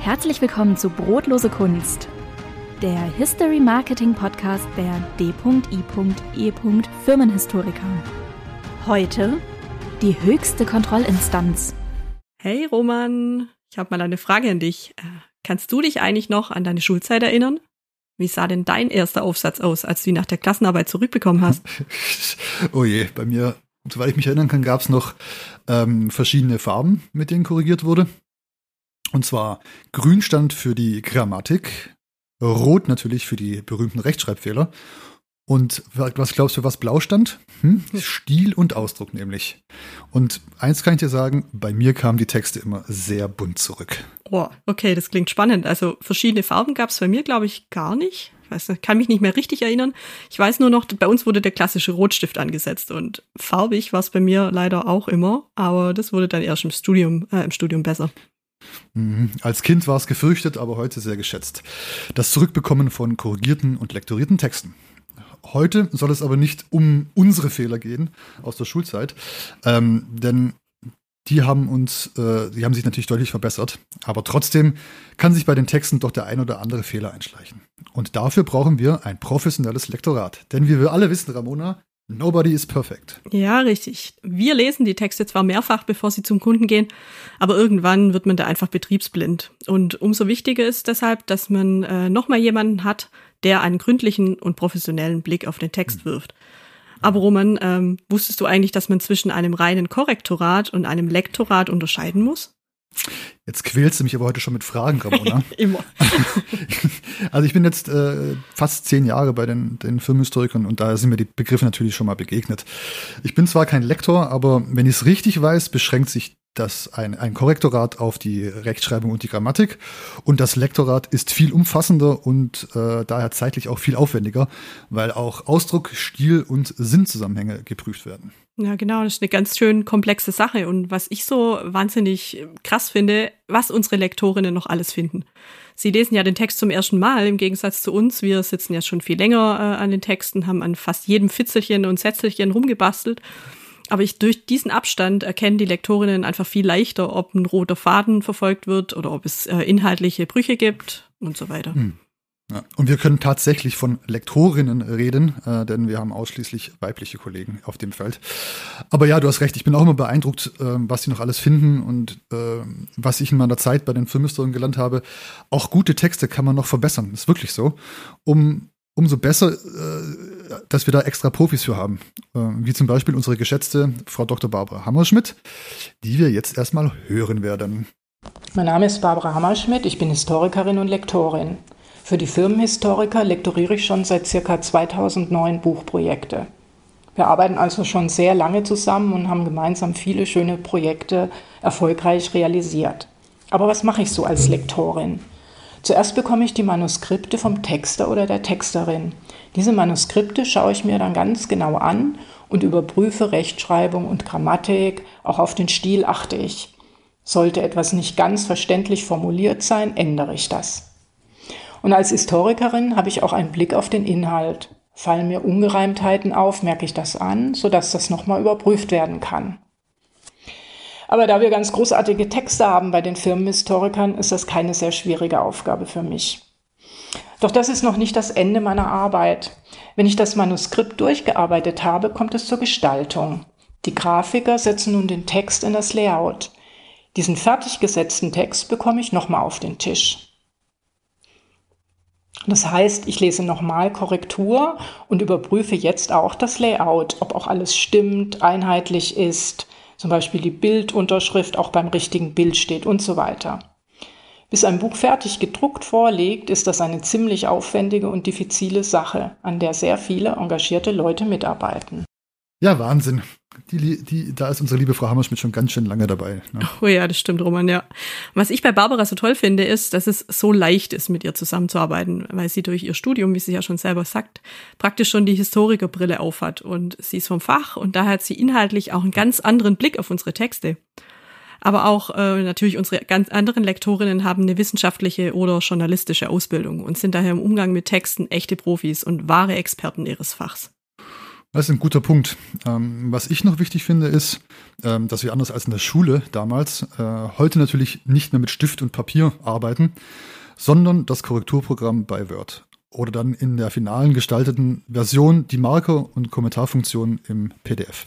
Herzlich willkommen zu Brotlose Kunst, der History Marketing Podcast der D.I.E. Firmenhistoriker. Heute die höchste Kontrollinstanz. Hey Roman, ich habe mal eine Frage an dich. Äh, kannst du dich eigentlich noch an deine Schulzeit erinnern? Wie sah denn dein erster Aufsatz aus, als du ihn nach der Klassenarbeit zurückbekommen hast? oh je, bei mir, soweit ich mich erinnern kann, gab es noch ähm, verschiedene Farben, mit denen korrigiert wurde. Und zwar grün stand für die Grammatik, rot natürlich für die berühmten Rechtschreibfehler. Und was glaubst du, was blau stand? Hm? Stil und Ausdruck nämlich. Und eins kann ich dir sagen, bei mir kamen die Texte immer sehr bunt zurück. Oh, okay, das klingt spannend. Also verschiedene Farben gab es bei mir, glaube ich, gar nicht. Ich weiß, kann mich nicht mehr richtig erinnern. Ich weiß nur noch, bei uns wurde der klassische Rotstift angesetzt und farbig war es bei mir leider auch immer, aber das wurde dann erst im Studium, äh, im Studium besser. Mhm. Als Kind war es gefürchtet, aber heute sehr geschätzt. Das Zurückbekommen von korrigierten und lektorierten Texten. Heute soll es aber nicht um unsere Fehler gehen aus der Schulzeit, ähm, denn die haben uns, äh, die haben sich natürlich deutlich verbessert. Aber trotzdem kann sich bei den Texten doch der ein oder andere Fehler einschleichen. Und dafür brauchen wir ein professionelles Lektorat. Denn wie wir alle wissen, Ramona, Nobody is perfect. Ja, richtig. Wir lesen die Texte zwar mehrfach, bevor sie zum Kunden gehen, aber irgendwann wird man da einfach betriebsblind. Und umso wichtiger ist deshalb, dass man äh, nochmal jemanden hat, der einen gründlichen und professionellen Blick auf den Text hm. wirft. Aber Roman, ähm, wusstest du eigentlich, dass man zwischen einem reinen Korrektorat und einem Lektorat unterscheiden muss? Jetzt quälst du mich aber heute schon mit Fragen, Ramona. Immer. also ich bin jetzt äh, fast zehn Jahre bei den, den Filmhistorikern und da sind mir die Begriffe natürlich schon mal begegnet. Ich bin zwar kein Lektor, aber wenn ich es richtig weiß, beschränkt sich das ein, ein Korrektorat auf die Rechtschreibung und die Grammatik und das Lektorat ist viel umfassender und äh, daher zeitlich auch viel aufwendiger, weil auch Ausdruck, Stil und Sinnzusammenhänge geprüft werden. Ja, genau, das ist eine ganz schön komplexe Sache. Und was ich so wahnsinnig krass finde, was unsere Lektorinnen noch alles finden. Sie lesen ja den Text zum ersten Mal, im Gegensatz zu uns. Wir sitzen ja schon viel länger äh, an den Texten, haben an fast jedem Fitzelchen und Sätzelchen rumgebastelt. Aber ich, durch diesen Abstand erkennen die Lektorinnen einfach viel leichter, ob ein roter Faden verfolgt wird oder ob es äh, inhaltliche Brüche gibt und so weiter. Hm. Ja. Und wir können tatsächlich von Lektorinnen reden, äh, denn wir haben ausschließlich weibliche Kollegen auf dem Feld. Aber ja, du hast recht, ich bin auch immer beeindruckt, äh, was sie noch alles finden und äh, was ich in meiner Zeit bei den Filmhistorien gelernt habe. Auch gute Texte kann man noch verbessern, ist wirklich so. Um, umso besser, äh, dass wir da extra Profis für haben. Äh, wie zum Beispiel unsere geschätzte Frau Dr. Barbara Hammerschmidt, die wir jetzt erstmal hören werden. Mein Name ist Barbara Hammerschmidt, ich bin Historikerin und Lektorin. Für die Firmenhistoriker lektoriere ich schon seit circa 2009 Buchprojekte. Wir arbeiten also schon sehr lange zusammen und haben gemeinsam viele schöne Projekte erfolgreich realisiert. Aber was mache ich so als Lektorin? Zuerst bekomme ich die Manuskripte vom Texter oder der Texterin. Diese Manuskripte schaue ich mir dann ganz genau an und überprüfe Rechtschreibung und Grammatik, auch auf den Stil achte ich. Sollte etwas nicht ganz verständlich formuliert sein, ändere ich das. Und als Historikerin habe ich auch einen Blick auf den Inhalt. Fallen mir Ungereimtheiten auf, merke ich das an, sodass das nochmal überprüft werden kann. Aber da wir ganz großartige Texte haben bei den Firmenhistorikern, ist das keine sehr schwierige Aufgabe für mich. Doch das ist noch nicht das Ende meiner Arbeit. Wenn ich das Manuskript durchgearbeitet habe, kommt es zur Gestaltung. Die Grafiker setzen nun den Text in das Layout. Diesen fertig gesetzten Text bekomme ich nochmal auf den Tisch. Das heißt, ich lese nochmal Korrektur und überprüfe jetzt auch das Layout, ob auch alles stimmt, einheitlich ist, zum Beispiel die Bildunterschrift auch beim richtigen Bild steht und so weiter. Bis ein Buch fertig gedruckt vorliegt, ist das eine ziemlich aufwendige und diffizile Sache, an der sehr viele engagierte Leute mitarbeiten. Ja, Wahnsinn. Die, die, da ist unsere liebe Frau Hammerschmidt schon ganz schön lange dabei. Ne? Oh ja, das stimmt, Roman, ja. Was ich bei Barbara so toll finde, ist, dass es so leicht ist, mit ihr zusammenzuarbeiten, weil sie durch ihr Studium, wie sie ja schon selber sagt, praktisch schon die Historikerbrille aufhat. Und sie ist vom Fach und daher hat sie inhaltlich auch einen ganz anderen Blick auf unsere Texte. Aber auch äh, natürlich unsere ganz anderen Lektorinnen haben eine wissenschaftliche oder journalistische Ausbildung und sind daher im Umgang mit Texten echte Profis und wahre Experten ihres Fachs. Das ist ein guter Punkt. Ähm, was ich noch wichtig finde, ist, ähm, dass wir anders als in der Schule damals äh, heute natürlich nicht mehr mit Stift und Papier arbeiten, sondern das Korrekturprogramm bei Word oder dann in der finalen gestalteten Version die Marker- und Kommentarfunktion im PDF.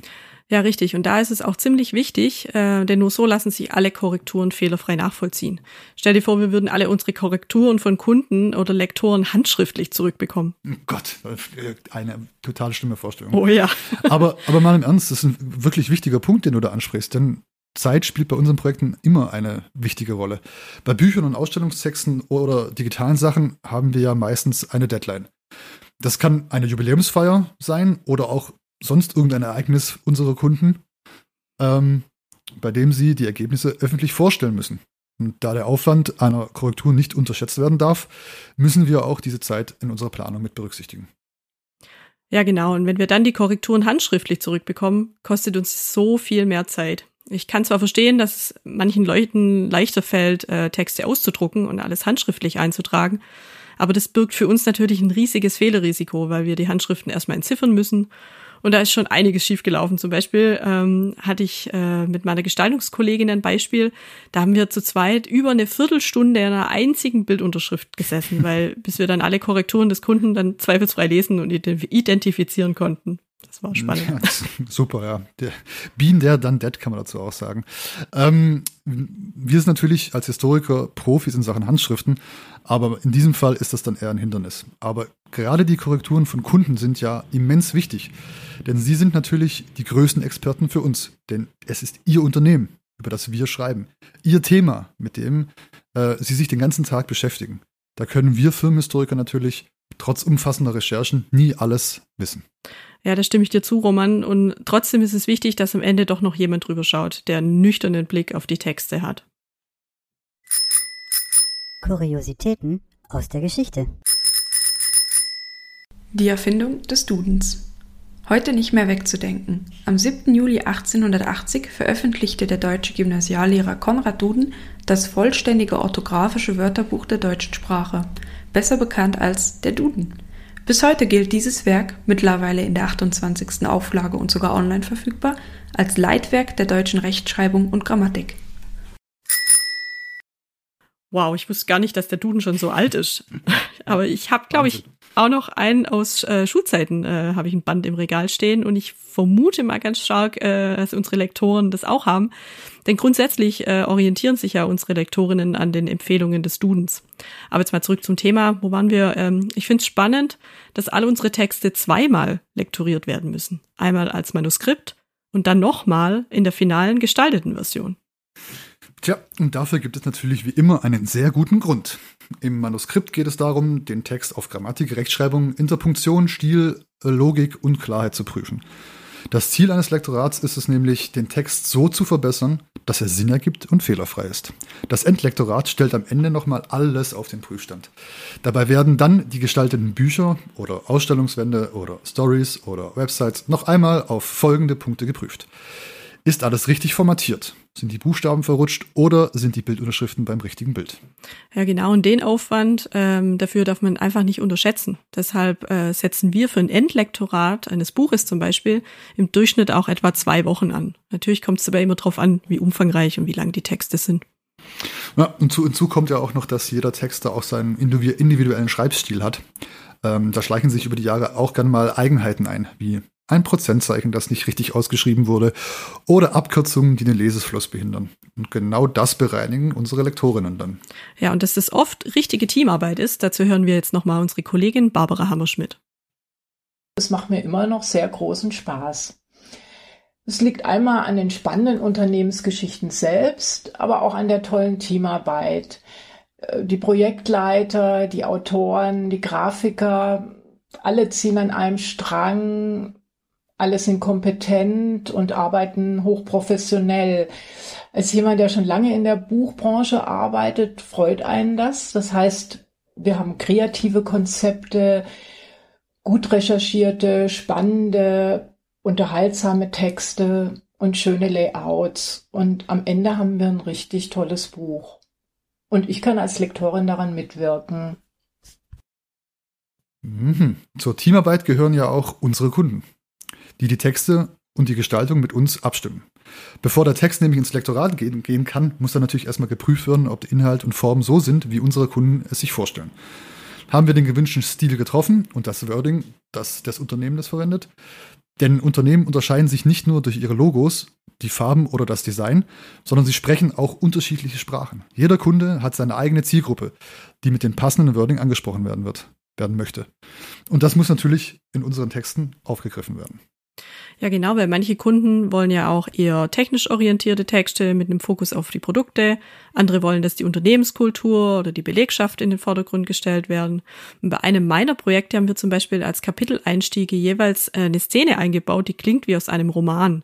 Ja, richtig. Und da ist es auch ziemlich wichtig, äh, denn nur so lassen sich alle Korrekturen fehlerfrei nachvollziehen. Stell dir vor, wir würden alle unsere Korrekturen von Kunden oder Lektoren handschriftlich zurückbekommen. Oh Gott, eine total schlimme Vorstellung. Oh ja. aber, aber mal im Ernst, das ist ein wirklich wichtiger Punkt, den du da ansprichst, denn Zeit spielt bei unseren Projekten immer eine wichtige Rolle. Bei Büchern und Ausstellungstexten oder digitalen Sachen haben wir ja meistens eine Deadline. Das kann eine Jubiläumsfeier sein oder auch sonst irgendein Ereignis unserer Kunden, ähm, bei dem sie die Ergebnisse öffentlich vorstellen müssen. Und da der Aufwand einer Korrektur nicht unterschätzt werden darf, müssen wir auch diese Zeit in unserer Planung mit berücksichtigen. Ja, genau. Und wenn wir dann die Korrekturen handschriftlich zurückbekommen, kostet uns so viel mehr Zeit. Ich kann zwar verstehen, dass es manchen Leuten leichter fällt, äh, Texte auszudrucken und alles handschriftlich einzutragen, aber das birgt für uns natürlich ein riesiges Fehlerrisiko, weil wir die Handschriften erstmal entziffern müssen und da ist schon einiges schiefgelaufen. Zum Beispiel ähm, hatte ich äh, mit meiner Gestaltungskollegin ein Beispiel. Da haben wir zu zweit über eine Viertelstunde in einer einzigen Bildunterschrift gesessen, weil bis wir dann alle Korrekturen des Kunden dann zweifelsfrei lesen und identifizieren konnten. Das war spannend. Ja, super, ja. Der, Bean der, dann dead, kann man dazu auch sagen. Ähm, wir sind natürlich als Historiker Profis in Sachen Handschriften, aber in diesem Fall ist das dann eher ein Hindernis. Aber gerade die Korrekturen von Kunden sind ja immens wichtig, denn sie sind natürlich die größten Experten für uns, denn es ist ihr Unternehmen, über das wir schreiben, ihr Thema, mit dem äh, sie sich den ganzen Tag beschäftigen. Da können wir Firmenhistoriker natürlich trotz umfassender Recherchen nie alles wissen. Ja, da stimme ich dir zu, Roman. Und trotzdem ist es wichtig, dass am Ende doch noch jemand drüber schaut, der einen nüchternen Blick auf die Texte hat. Kuriositäten aus der Geschichte. Die Erfindung des Dudens. Heute nicht mehr wegzudenken. Am 7. Juli 1880 veröffentlichte der deutsche Gymnasiallehrer Konrad Duden das vollständige orthografische Wörterbuch der deutschen Sprache, besser bekannt als der Duden. Bis heute gilt dieses Werk, mittlerweile in der 28. Auflage und sogar online verfügbar, als Leitwerk der deutschen Rechtschreibung und Grammatik. Wow, ich wusste gar nicht, dass der Duden schon so alt ist. Aber ich habe, glaube ich, auch noch einen aus äh, Schulzeiten, äh, habe ich ein Band im Regal stehen und ich vermute mal ganz stark, äh, dass unsere Lektoren das auch haben. Denn grundsätzlich äh, orientieren sich ja unsere Lektorinnen an den Empfehlungen des Dudens. Aber jetzt mal zurück zum Thema. Wo waren wir? Ähm, ich finde es spannend, dass alle unsere Texte zweimal lektoriert werden müssen. Einmal als Manuskript und dann nochmal in der finalen gestalteten Version. Tja, und dafür gibt es natürlich wie immer einen sehr guten Grund. Im Manuskript geht es darum, den Text auf Grammatik, Rechtschreibung, Interpunktion, Stil, Logik und Klarheit zu prüfen. Das Ziel eines Lektorats ist es nämlich, den Text so zu verbessern, dass er Sinn ergibt und fehlerfrei ist. Das Endlektorat stellt am Ende nochmal alles auf den Prüfstand. Dabei werden dann die gestalteten Bücher oder Ausstellungswände oder Stories oder Websites noch einmal auf folgende Punkte geprüft. Ist alles richtig formatiert? Sind die Buchstaben verrutscht oder sind die Bildunterschriften beim richtigen Bild? Ja, genau. Und den Aufwand ähm, dafür darf man einfach nicht unterschätzen. Deshalb äh, setzen wir für ein Endlektorat eines Buches zum Beispiel im Durchschnitt auch etwa zwei Wochen an. Natürlich kommt es dabei immer darauf an, wie umfangreich und wie lang die Texte sind. Ja, und zu, hinzu kommt ja auch noch, dass jeder Texter auch seinen individuellen Schreibstil hat. Ähm, da schleichen sich über die Jahre auch gern mal Eigenheiten ein, wie ein Prozentzeichen, das nicht richtig ausgeschrieben wurde oder Abkürzungen, die den Lesefluss behindern. Und genau das bereinigen unsere Lektorinnen dann. Ja, und dass das oft richtige Teamarbeit ist, dazu hören wir jetzt nochmal unsere Kollegin Barbara Hammerschmidt. Es macht mir immer noch sehr großen Spaß. Es liegt einmal an den spannenden Unternehmensgeschichten selbst, aber auch an der tollen Teamarbeit. Äh, die Projektleiter, die Autoren, die Grafiker, alle ziehen an einem Strang, alle sind kompetent und arbeiten hochprofessionell. Als jemand, der schon lange in der Buchbranche arbeitet, freut einen das. Das heißt, wir haben kreative Konzepte, gut recherchierte, spannende, unterhaltsame Texte und schöne Layouts. Und am Ende haben wir ein richtig tolles Buch. Und ich kann als Lektorin daran mitwirken. Mhm. Zur Teamarbeit gehören ja auch unsere Kunden. Die die Texte und die Gestaltung mit uns abstimmen. Bevor der Text nämlich ins Lektorat gehen, gehen kann, muss dann natürlich erstmal geprüft werden, ob der Inhalt und Form so sind, wie unsere Kunden es sich vorstellen. Haben wir den gewünschten Stil getroffen und das Wording, das das Unternehmen das verwendet? Denn Unternehmen unterscheiden sich nicht nur durch ihre Logos, die Farben oder das Design, sondern sie sprechen auch unterschiedliche Sprachen. Jeder Kunde hat seine eigene Zielgruppe, die mit dem passenden Wording angesprochen werden wird, werden möchte. Und das muss natürlich in unseren Texten aufgegriffen werden. Ja, genau, weil manche Kunden wollen ja auch eher technisch orientierte Texte mit einem Fokus auf die Produkte. Andere wollen, dass die Unternehmenskultur oder die Belegschaft in den Vordergrund gestellt werden. Und bei einem meiner Projekte haben wir zum Beispiel als Kapiteleinstiege jeweils eine Szene eingebaut, die klingt wie aus einem Roman.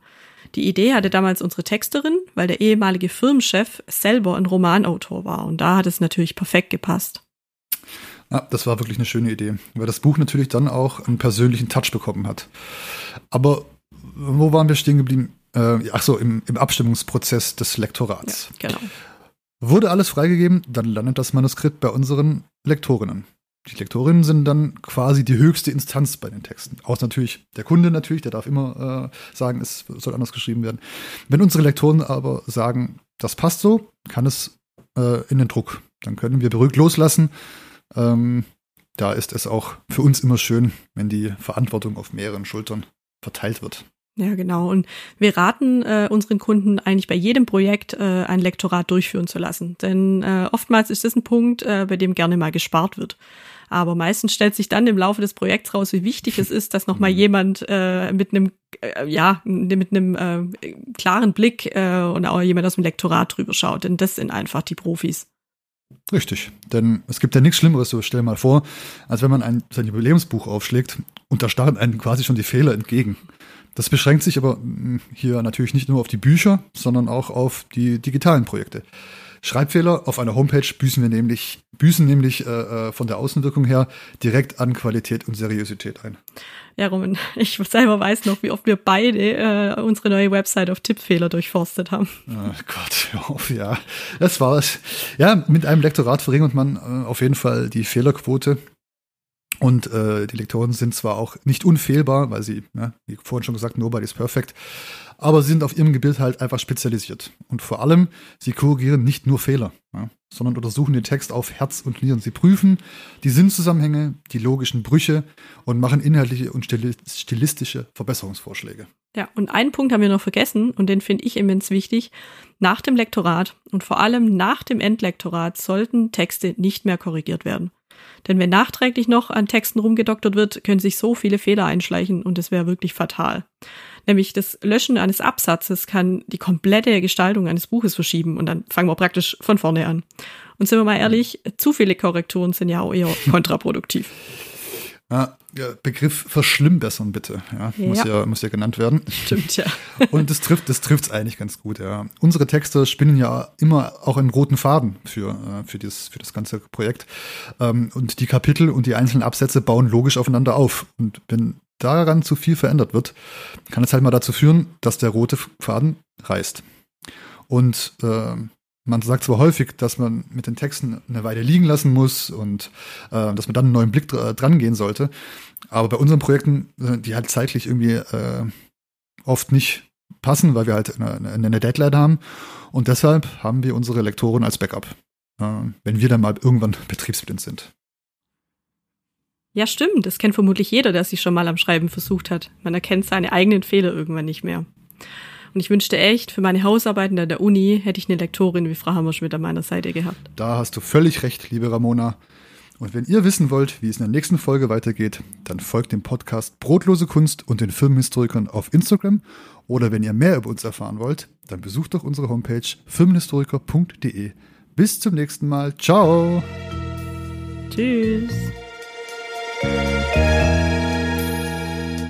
Die Idee hatte damals unsere Texterin, weil der ehemalige Firmenchef selber ein Romanautor war. Und da hat es natürlich perfekt gepasst. Ja, das war wirklich eine schöne Idee, weil das Buch natürlich dann auch einen persönlichen Touch bekommen hat. Aber wo waren wir stehen geblieben? Äh, ach so, im, im Abstimmungsprozess des Lektorats. Ja, genau. Wurde alles freigegeben, dann landet das Manuskript bei unseren Lektorinnen. Die Lektorinnen sind dann quasi die höchste Instanz bei den Texten. Außer natürlich der Kunde natürlich, der darf immer äh, sagen, es soll anders geschrieben werden. Wenn unsere Lektoren aber sagen, das passt so, kann es äh, in den Druck. Dann können wir beruhigt loslassen. Ähm, da ist es auch für uns immer schön, wenn die Verantwortung auf mehreren Schultern verteilt wird. Ja, genau. Und wir raten äh, unseren Kunden eigentlich bei jedem Projekt äh, ein Lektorat durchführen zu lassen. Denn äh, oftmals ist das ein Punkt, äh, bei dem gerne mal gespart wird. Aber meistens stellt sich dann im Laufe des Projekts raus, wie wichtig es ist, dass nochmal jemand äh, mit einem, äh, ja, mit einem äh, klaren Blick äh, und auch jemand aus dem Lektorat drüber schaut. Denn das sind einfach die Profis. Richtig, denn es gibt ja nichts Schlimmeres, so stell mal vor, als wenn man ein, sein Jubiläumsbuch aufschlägt und da starren einem quasi schon die Fehler entgegen. Das beschränkt sich aber hm, hier natürlich nicht nur auf die Bücher, sondern auch auf die digitalen Projekte. Schreibfehler auf einer Homepage büßen wir nämlich, büßen nämlich äh, äh, von der Außenwirkung her direkt an Qualität und Seriosität ein. Ja, Roman, ich selber weiß noch, wie oft wir beide äh, unsere neue Website auf Tippfehler durchforstet haben. Oh Gott, hör auf, ja. Das war's. Ja, mit einem Lektorat verringert man äh, auf jeden Fall die Fehlerquote und äh, die Lektoren sind zwar auch nicht unfehlbar, weil sie, ne, wie vorhin schon gesagt, nobody's perfect, aber sie sind auf ihrem Gebiet halt einfach spezialisiert. Und vor allem, sie korrigieren nicht nur Fehler, ja, sondern untersuchen den Text auf Herz und Nieren. Sie prüfen die Sinnzusammenhänge, die logischen Brüche und machen inhaltliche und stilistische Verbesserungsvorschläge. Ja, und einen Punkt haben wir noch vergessen und den finde ich immens wichtig. Nach dem Lektorat und vor allem nach dem Endlektorat sollten Texte nicht mehr korrigiert werden. Denn wenn nachträglich noch an Texten rumgedoktert wird, können sich so viele Fehler einschleichen und es wäre wirklich fatal. Nämlich das Löschen eines Absatzes kann die komplette Gestaltung eines Buches verschieben und dann fangen wir praktisch von vorne an. Und sind wir mal ehrlich, zu viele Korrekturen sind ja auch eher kontraproduktiv. Ja, Begriff verschlimmbessern bitte, ja, ja. Muss, ja, muss ja genannt werden. Stimmt, ja. Und das trifft das trifft's eigentlich ganz gut, ja. Unsere Texte spinnen ja immer auch einen roten Faden für, äh, für, das, für das ganze Projekt. Ähm, und die Kapitel und die einzelnen Absätze bauen logisch aufeinander auf. Und wenn daran zu viel verändert wird, kann es halt mal dazu führen, dass der rote Faden reißt. Und äh, man sagt zwar häufig, dass man mit den Texten eine Weile liegen lassen muss und äh, dass man dann einen neuen Blick dr dran gehen sollte. Aber bei unseren Projekten, äh, die halt zeitlich irgendwie äh, oft nicht passen, weil wir halt eine, eine Deadline haben. Und deshalb haben wir unsere Lektoren als Backup, äh, wenn wir dann mal irgendwann betriebsblind sind. Ja, stimmt. Das kennt vermutlich jeder, der sich schon mal am Schreiben versucht hat. Man erkennt seine eigenen Fehler irgendwann nicht mehr. Und ich wünschte echt, für meine Hausarbeiten an der Uni hätte ich eine Lektorin wie Frau Hammerschmidt an meiner Seite gehabt. Da hast du völlig recht, liebe Ramona. Und wenn ihr wissen wollt, wie es in der nächsten Folge weitergeht, dann folgt dem Podcast Brotlose Kunst und den Firmenhistorikern auf Instagram. Oder wenn ihr mehr über uns erfahren wollt, dann besucht doch unsere Homepage firmenhistoriker.de. Bis zum nächsten Mal. Ciao. Tschüss.